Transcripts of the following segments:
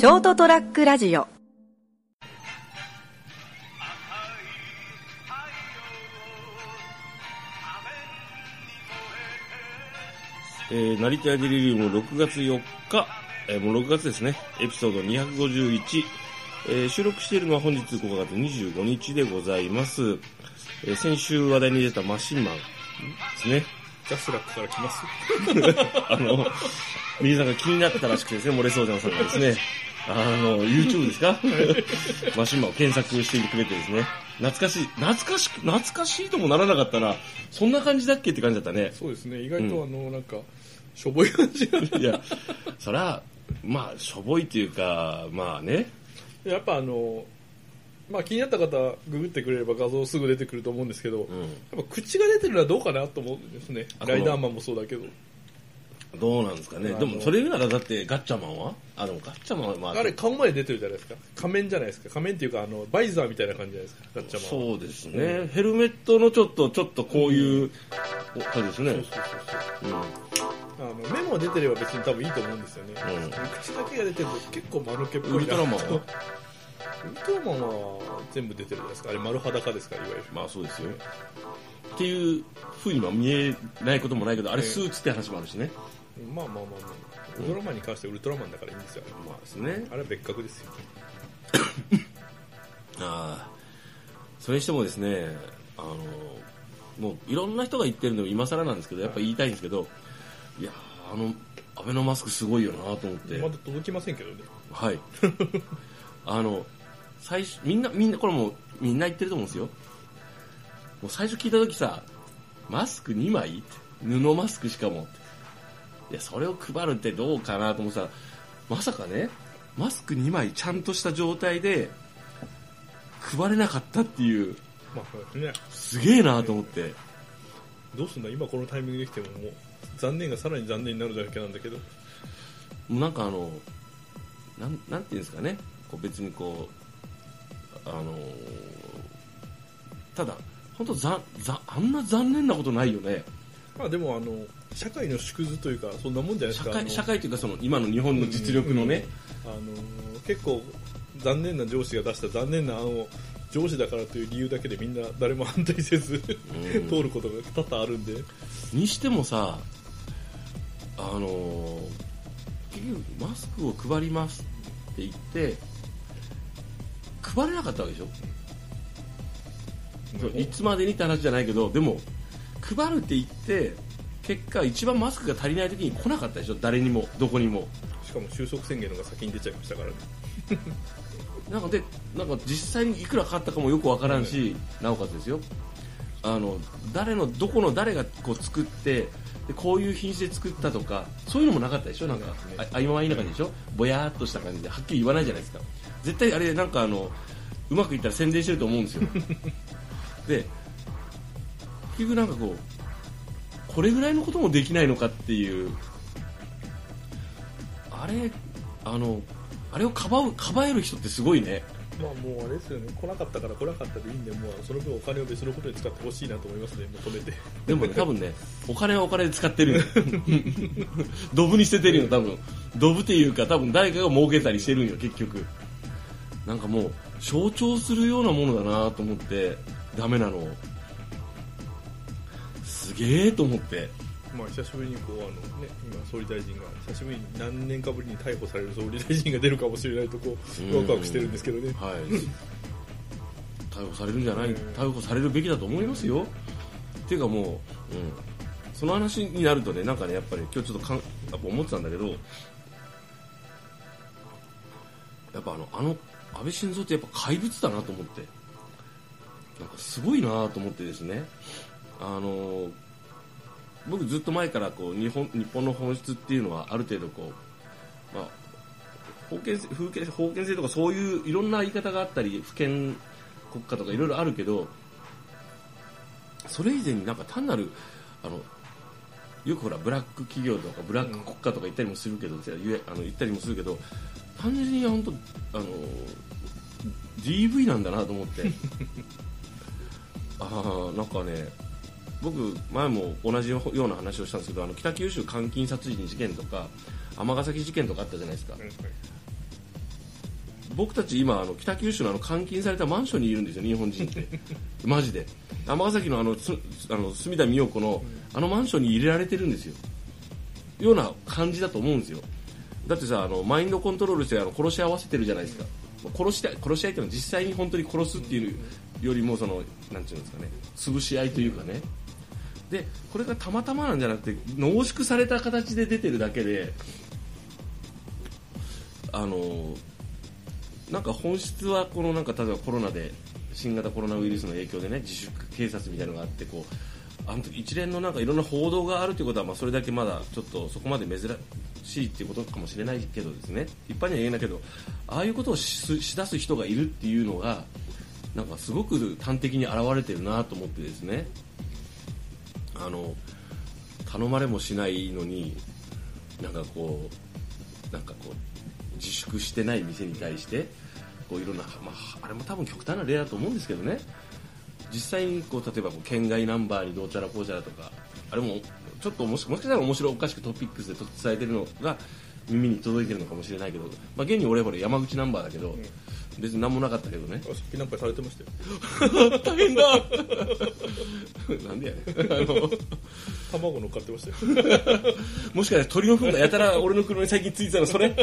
ショートトラックラジオえー、成田デリリウム6月4日、えーもう6月ですね、エピソード251、えー収録しているのは本日5月25日でございます。えー先週話題に出たマシンマンですね。ジャスラックから来ます。あの、皆さんが気になったらしくてですね、漏れそうじゃんさんがですね、あの、YouTube ですか？マシンマンを検索してくれてですね、懐かしい、懐かしく、懐かしいともならなかったら、そんな感じだっけって感じだったね。そうですね、意外とあの、なんか、しょぼい感じが。いや、そら、まあ、しょぼいっていうか、まあね、やっぱあの、まあ気になった方、ググってくれれば画像すぐ出てくると思うんですけど、うん。やっぱ口が出てるのはどうかなと思うんですね。あライダーマンもそうだけど。どうなんですかね。でも、それ言うならだって、ガッチャマンは？あ、でもガッチャマンは、まあ、あれ顔まで出てるじゃないですか。仮面じゃないですか。仮面っていうか、あの、バイザーみたいな感じじゃないですか。ガッチャマンは。そうですね。ヘルメットのちょっと、ちょっとこういう、お感じですね。そうそうそうそう。うん。あの、目も出てれば別に多分いいと思うんですよね。うん口だけが出てると結構間抜けっぽいなウルトラマンは？ウルトラマンは全部出てるじゃないですか。あれ丸裸ですから、いわゆる。まあそうですよ。っていう風には見えないこともないけど、あれええスーツって話もあるしね。まあまあまあまあ。ウルトラマンに関してはウルトラマンだからいいんですよ。まあですね。あれは別格ですよ。ああ。それにしてもですね、あの、もういろんな人が言ってるのも今更なんですけど、やっぱ言いたいんですけど、いやーあの、アベノマスクすごいよなと思って。まだ届きませんけどね。はい。あの、最初、みんな、みんな、これもう、みんな言ってると思うんですよ。もう最初聞いた時さ、マスク2枚？って布マスクしかもって。いや、それを配るってどうかなと思ってたら、まさかね、マスク2枚ちゃんとした状態で、配れなかったっていう、まあそうですね。すげえなと思って。どうすんだ今このタイミングできてももう、残念がさらに残念になるだけなんだけど。もうなんかあの、なん、なんていうんですかね、こう別にこう、あのーただ、本当ざ、ざ、あんな残念なことないよね。まあでもあの、社会の縮図というか、そんなもんじゃないですか。あ社会、の。社会というかその、今の日本の実力のね、あの結構残念な上司が出した残念な案を上司だからという理由だけでみんな誰も反対せずうん。通ることが多々あるんで。にしてもさ、あのー結局マスクを配りますって言って、配れなかったわけでしょ、そういつまでにって話じゃないけど、でも、配るって言って、結果、一番マスクが足りない時に来なかったでしょ、誰にも、どこにも。しかも収束宣言のが先に出ちゃいましたからね なんかで、なんか実際にいくらかかったかもよくわからんし、なおかつですよ。あの、誰の、どこの誰がこう作って、でこういう品種で作ったとか、そういうのもなかったでしょ？なんか、あ曖昧な感じでしょ？ぼやーっとした感じで、はっきり言わないじゃないですか。絶対あれ、なんかあの、うまくいったら宣伝してると思うんですよ。で、結局なんかこう、これぐらいのこともできないのかっていう、あれ、あの、あれをかばう、かばえる人ってすごいね。まあもうあれですよね来なかったから来なかったでいいんでもうその分お金を別のことに使ってほしいなと思いますね求めてでもね、多分ね、お金はお金で使ってるよ。ドブに捨ててるよ、多分。ドブっていうか、多分誰かが儲けたりしてるんよ、結局。なんかもう、象徴するようなものだなと思って、ダメなの。すげえと思って。まあ久しぶりにこうあのね今総理大臣が久しぶりに何年かぶりに逮捕される総理大臣が出るかもしれないとこうワクワクしてるんですけどねはい。逮捕されるんじゃないうん逮捕されるべきだと思いますよ。っていうかもう、うん。その話になるとね、なんかね、やっぱり今日ちょっとかんやっぱ思ってたんだけど、やっぱあの、あの、安倍晋三ってやっぱ怪物だなと思って。なんかすごいなと思ってですね。あの、僕ずっと前からこう日本日本の本質っていうのはある程度こう、まあ、封建制封建封建制とかそういういろんな言い方があったり府権国家とかいろいろあるけどそれ以前になんか単なるあのよくほらブラック企業とかブラック国家とか言ったりもするけど、言えあの言ったりもするけど単純に本当あの DV なんだなと思って。ああなんかね僕前も同じような話をしたんですけどあの北九州監禁殺人事件とか尼崎事件とかあったじゃないですか。僕たち今あの北九州のあの監禁されたマンションにいるんですよ日本人って。マジで。尼崎のあのすあの隅田美代子のあのマンションに入れられてるんですよ。ような感じだと思うんですよ。だってさあのマインドコントロールしてあの殺し合わせてるじゃないですか。殺し殺し合いっていうのは実際に本当に殺すっていうよりもそのなんていうんですかね潰し合いというかねでこれがたまたまなんじゃなくて濃縮された形で出てるだけであのなんか本質はこのなんか例えばコロナで新型コロナウイルスの影響でね自粛警察みたいなのがあってこうあの一連のなんかいろんな報道があるということはまあそれだけまだちょっとそこまで珍しいっていうことかもしれないけどですね。一般には言えないけどああいうことをししだす人がいるっていうのがなんかすごく端的に現れてるなと思ってですね。あの頼まれもしないのになんかこうなんかこう自粛してない店に対してこういろんな、まあ、あれも多分極端な例だと思うんですけどね。実際にこう例えばこう県外ナンバーにどうちゃらこうちゃらとかあれもちょっともしもしかしたら面白おかしくトピックスで伝えてるのが耳に届いてるのかもしれないけど、まあ、現に俺ほれ山口ナンバーだけど、別に何もなかったけどね。さっきなんかされてましたよ。大変だ。なんでやねん。あの卵乗っかってましたよ。もしかしたら鳥の糞がやたら俺の車に最近ついてたのそれ？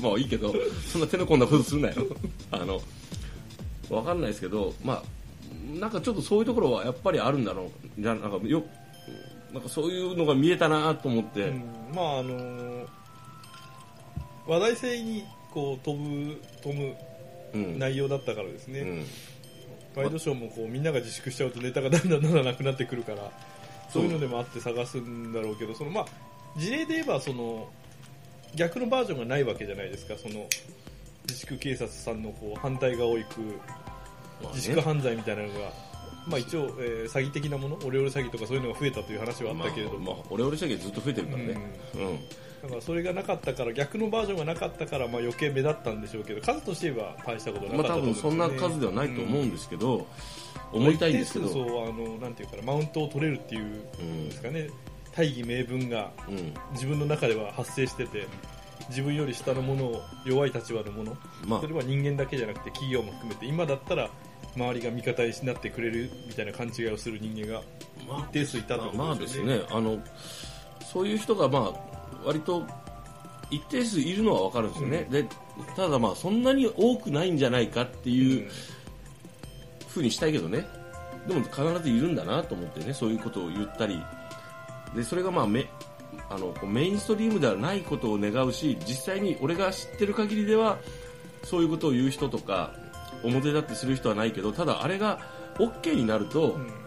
まあいいけどそんな手の込んだことするなよ。あのわかんないですけどまあなんかちょっとそういうところはやっぱりあるんだろう。じゃなんかよなんかそういうのが見えたなと思って、うんまああのー話題性にこう飛ぶ飛ぶうん。内容だったからですね、うん。ワイドショーもこうみんなが自粛しちゃうとネタがだんだんだんだんなくなってくるからそういうのでもあって探すんだろうけどそのまあ事例で言えばその逆のバージョンがないわけじゃないですか。その自粛警察さんのこう反対側を行く自粛犯罪みたいなのが、まあ、一応、えー詐欺的なものオレオレ詐欺とかそういうのが増えたという話はあったけれども、まあまあ、俺俺したけどずっと増えてるからね。うん、だからそれがなかったから逆のバージョンがなかったからまあ余計目立ったんでしょうけど数として言えば大したことなかまあ多ったと思うんですよね分そんな数ではないと思うんですけど、思いたいんですけど、そうあのなんていうかなマウントを取れるっていうんうん。ですかね大義名分がうん。自分の中では発生してて自分より下のものを弱い立場のものまあ。それは人間だけじゃなくて企業も含めて今だったら周りが味方になってくれるみたいな勘違いをする人間がまあ一定数いたってまあことですよですね。あのそういう人がまあ割と一定数いるのは分かるんですよね、でただまあそんなに多くないんじゃないかっていうふうにしたいけどね。でも必ずいるんだなと思ってねそういうことを言ったり。でそれがまあめあのメインストリームではないことを願うし実際に俺が知ってる限りではそういうことを言う人とか表立ってする人はないけどただあれが OK になると、うん。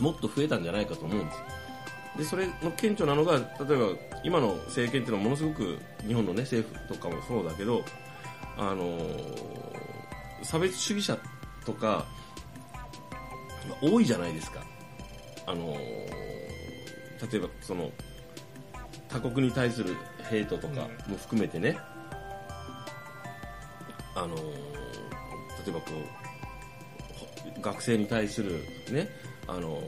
もっと増えたんじゃないかと思うんです。でそれの顕著なのが例えば今の政権っていうのはものすごく日本の、ね、政府とかもそうだけど、あのー差別主義者とか多いじゃないですか、あのー例えばその他国に対するヘイトとかも含めてね、あのー例えばこう学生に対するねあの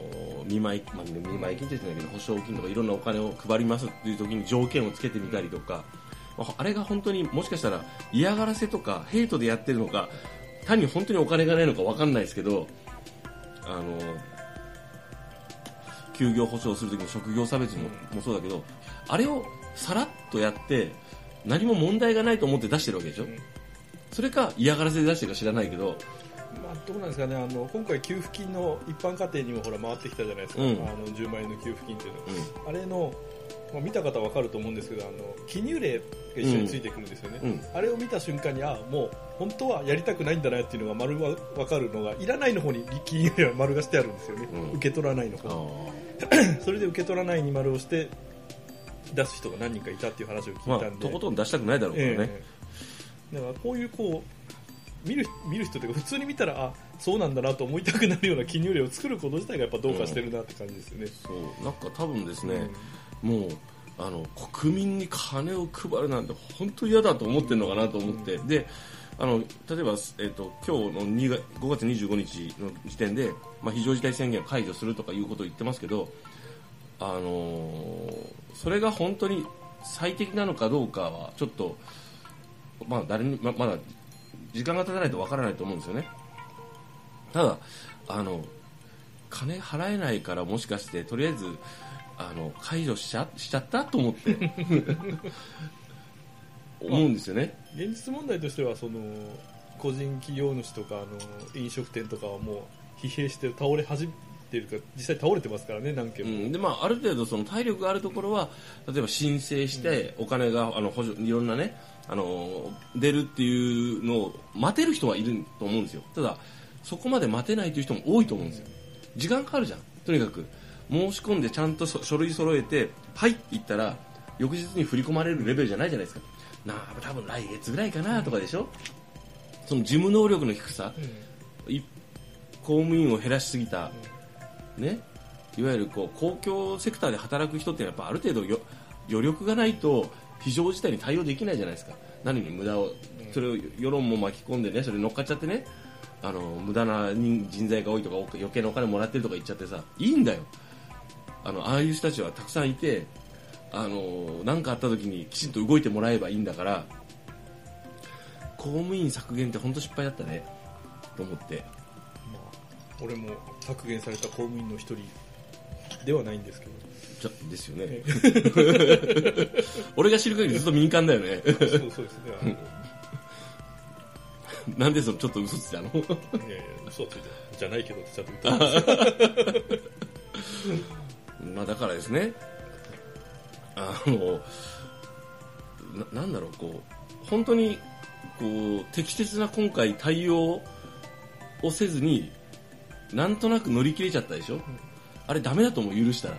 見舞い、まあ、見舞い金って言ってないけど保証金とかいろんなお金を配りますっていう時に条件をつけてみたりとか、まああれが本当にもしかしたら嫌がらせとかヘイトでやってるのか単に本当にお金がないのか分かんないですけどあの休業保障する時の職業差別も,、もそうだけどあれをさらっとやって何も問題がないと思って出してるわけでしょ、それか嫌がらせで出してるか知らないけどまあ、どうなんですかね。あの今回給付金の一般家庭にもほら回ってきたじゃないですか、うん。あの10万円の給付金っていうの。うん。あれの、まあ、見た方は分かると思うんですけどあの記入例が一緒についてくるんですよね、うん。あれを見た瞬間にあもう本当はやりたくないんだなっていうのが丸は分かるのがいらないの方に記入例は丸がしてあるんですよね、うん。受け取らないのあ方ー。それで受け取らないに丸をして出す人が何人かいたっていう話をまあ聞いたんで、とことん出したくないだろうからね、ええ。だからこういうこう見る見る人というか普通に見たらあそうなんだなと思いたくなるような記入例を作ること自体がやっぱどうかしてるなって感じですよね。そう。なんか多分ですね、もうあの国民に金を配るなんて本当に嫌だと思ってるのかなと思って、であの例えば、えっと今日の2月5月25日の時点で、まあ、非常事態宣言を解除するとかいうことを言ってますけど、あのーそれが本当に最適なのかどうかはちょっと、まあ、誰にままだ時間が経たないとわからないと思うんですよね。ただあの金払えないからもしかしてとりあえずあの解除しちゃしちゃったと思って。思うんですよね。現実問題としてはその個人企業主とかあの飲食店とかはもう疲弊して倒れ始めてるか実際倒れてますからね何件も、うん。でまあ、ある程度その体力があるところは例えば申請してお金があの補助いろんなねあの出るっていうのを待てる人はいると思うんですよ。ただそこまで待てないという人も多いと思うんですよ。時間かかるじゃん。とにかく申し込んでちゃんとそ書類揃えてはいって言ったら翌日に振り込まれるレベルじゃないじゃないですか。なあ多分来月ぐらいかなとかでしょ。その事務能力の低さ。うん。い公務員を減らしすぎた、ね、いわゆるこう公共セクターで働く人ってやっぱある程度よ余力がないと非常事態に対応できないじゃないですか。何に無駄をそれを世論も巻き込んでねそれに乗っかっちゃってねあの無駄な人人材が多いとか余計なお金もらってるとか言っちゃってさいいんだよ。あのああいう人たちはたくさんいてあの何かあった時にきちんと動いてもらえばいいんだから公務員削減って本当失敗だったねと思って。まあ、俺も削減された公務員の一人ではないんですけど。じゃですよね。俺が知る限りずっと民間だよね。そうそうですね。なんでそのちょっと嘘ついたの？いやいや嘘ついてじゃないけどってちゃんと言ったんです。よ まあだからですね。あのななんだろうこう本当にこう適切な今回対応をせずになんとなく乗り切れちゃったでしょ、あれダメだと思う許したら。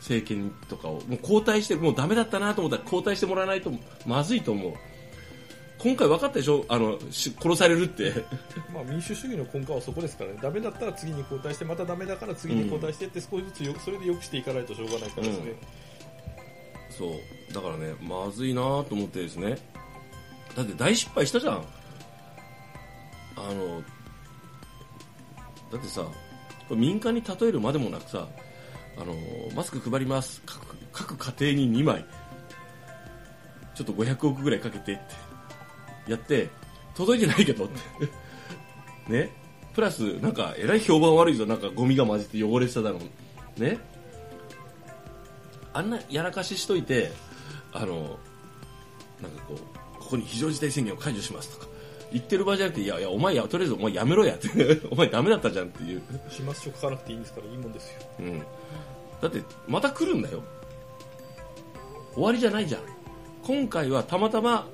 政権とかをもう交代してもうダメだったなと思ったら交代してもらわないとまずいと思う。今回分かったでしょ？あのし殺されるって。まあ民主主義の根幹はそこですからね。ダメだったら次に交代してまたダメだから次に交代してって少しずつよそれで良くしていかないとしょうがないからですね、そう。だからねまずいなと思ってですね。だって大失敗したじゃん。あのだってさ民間に例えるまでもなくさあのマスク配ります。各家庭に2枚。ちょっと500億ぐらいかけてって。やって届いてないけどって。ね。プラスなんかえらい評判悪いぞ。なんかゴミが混じって汚れてただろう。ね。あんなやらかししといてあのなんかこうここに非常事態宣言を解除しますとか。言ってる場合じゃなくていやいやお前やとりあえずお前やめろや。っ てお前ダメだったじゃんっていう、始末書書かなくていいんですからいいもんですよ。うん、だってまた来るんだよ。終わりじゃないじゃん。今回はたまたま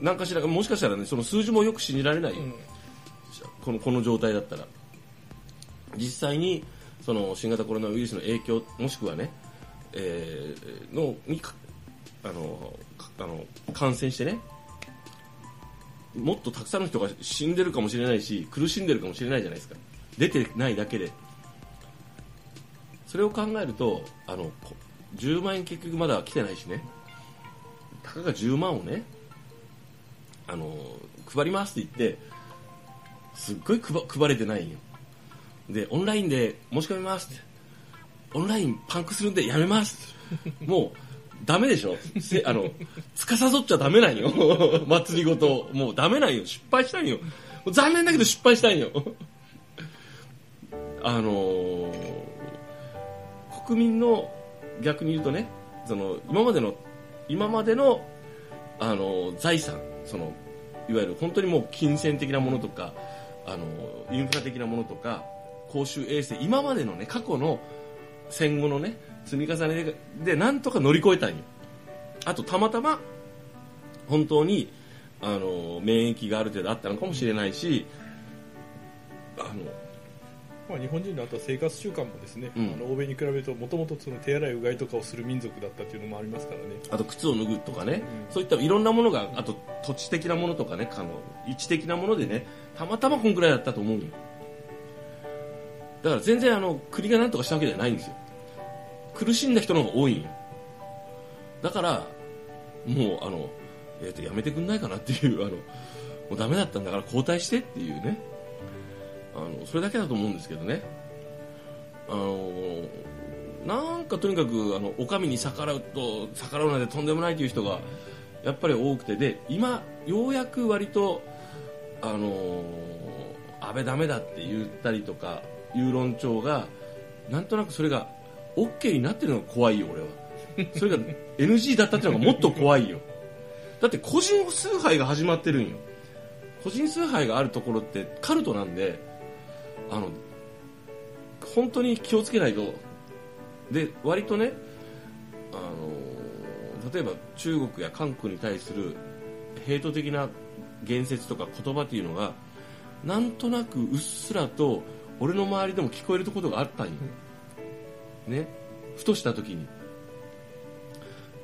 何かしらもしかしたらねその数字もよく信じられない。よ、うん。このこの状態だったら。実際にその新型コロナウイルスの影響もしくはね、えーのにかあのかあの感染してねもっとたくさんの人が死んでるかもしれないし苦しんでるかもしれないじゃないですか。出てないだけで。それを考えるとあの10万円結局まだ来てないしね。たかが10万をねあの配りますって言ってすっごい配れてないよ。でオンラインで申し込みますって。オンラインパンクするんでやめますもうダメでしょ？せあの司っちゃダメなんよ。祭りごと。もうダメなんよ。失敗したんよ。残念だけど失敗したんよ。あのー国民の逆に言うとねその今までの今までのあの財産そのいわゆる本当にもう金銭的なものとかあのインフラ的なものとか公衆衛生今までのね過去の戦後のね積み重ねででなんとか乗り越えたんよ。あとたまたま本当にあの免疫がある程度あったのかもしれないしあのまあ、日本人のあとは生活習慣もですね、うん。あの欧米に比べるともともとその手洗いうがいとかをする民族だったっていうのもありますからね。あと靴を脱ぐとかね、うん。そういったいろんなものがあと土地的なものとかねあの位置的なものでねたまたまこんくらいだったと思うよだから全然あの国が何とかしたわけじゃないんですよ。苦しんだ人の方が多いんよ。だからもうあの、えー、とやめてくんないかなっていうあのもうダメだったんだから交代してっていうね。あのそれだけだと思うんですけどね。あのなんかとにかくあのお上に逆らうと逆らうなんてとんでもないという人がやっぱり多くて。で今ようやく割とあの安倍ダメだって言ったりとかいう論調がなんとなくそれが OK になってるのが怖いよ俺は。それが NG だったっていうのがもっと怖いよ。だって個人崇拝が始まってるんよ。個人崇拝があるところってカルトなんであの本当に気をつけないと。で割とねあの例えば中国や韓国に対するヘイト的な言説とか言葉っていうのがなんとなくうっすらと俺の周りでも聞こえるとことがあったんよ、ね。ふとした時に。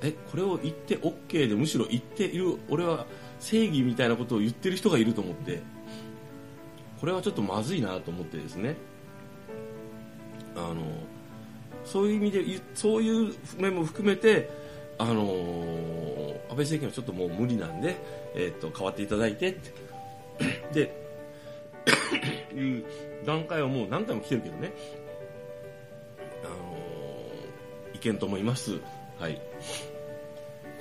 えこれを言って OK でむしろ言っている俺は正義みたいなことを言ってる人がいると思って。これはちょっとまずいなと思ってですね。あのそういう意味でそういう面も含めてあの安倍政権はちょっともう無理なんで、えー、と変わっていただいてって。で段階はもう何回も来てるけどね、あのー、意見と思います。はい。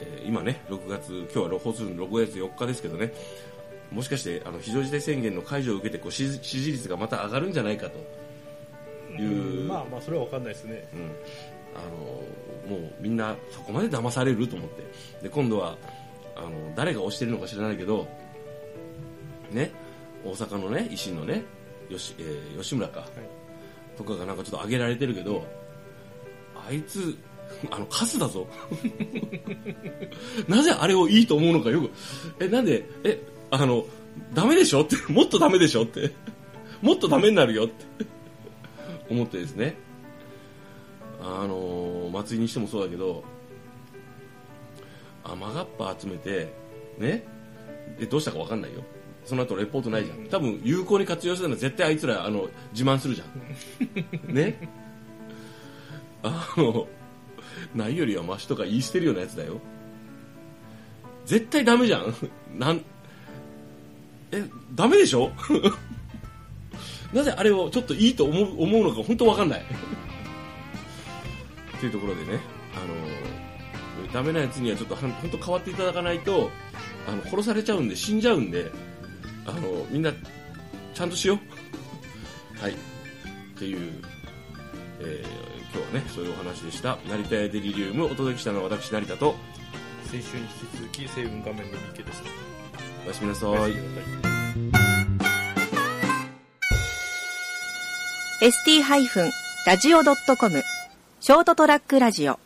えー今ね、6月、今日は放送の6月4日ですけどね、もしかしてあの非常事態宣言の解除を受けてこう支持支持率がまた上がるんじゃないかと。いう、まあまあそれは分かんないですね。うん、あのもうみんなそこまで騙されると思って。で今度はあの誰が推してるのか知らないけどね大阪のね維新のね吉,、えー吉村か、とかがなんかちょっと上げられてるけどあいつ あのカスだぞ。なぜあれをいいと思うのかよく。えなんでえあのダメでしょ？って。もっとダメでしょ？って。もっとダメになるよ？って。思ってですね。あの松井にしてもそうだけど雨がっぱ集めてね？でどうしたか分かんないよその後レポートないじゃん。多分有効に活用してたのは絶対あいつらあの自慢するじゃん。ね？あのないよりはマシとか言い捨てるようなやつだよ。絶対ダメじゃん。なんえダメでしょ？なぜあれをちょっといいと思う思うのか本当わかんない。というところでねあのダメなやつにはちょっと本当変わっていただかないとあの殺されちゃうんで死んじゃうんであのみんなちゃんとしよう。はい。っていう、えー今日はねそういうお話でした。成田屋デリリウムお届けしたのは私成田と。先週に引き続き成分画面の三池ですおやすみなさい。おやすみなさい。ST-radio.com ショートトラックラジオ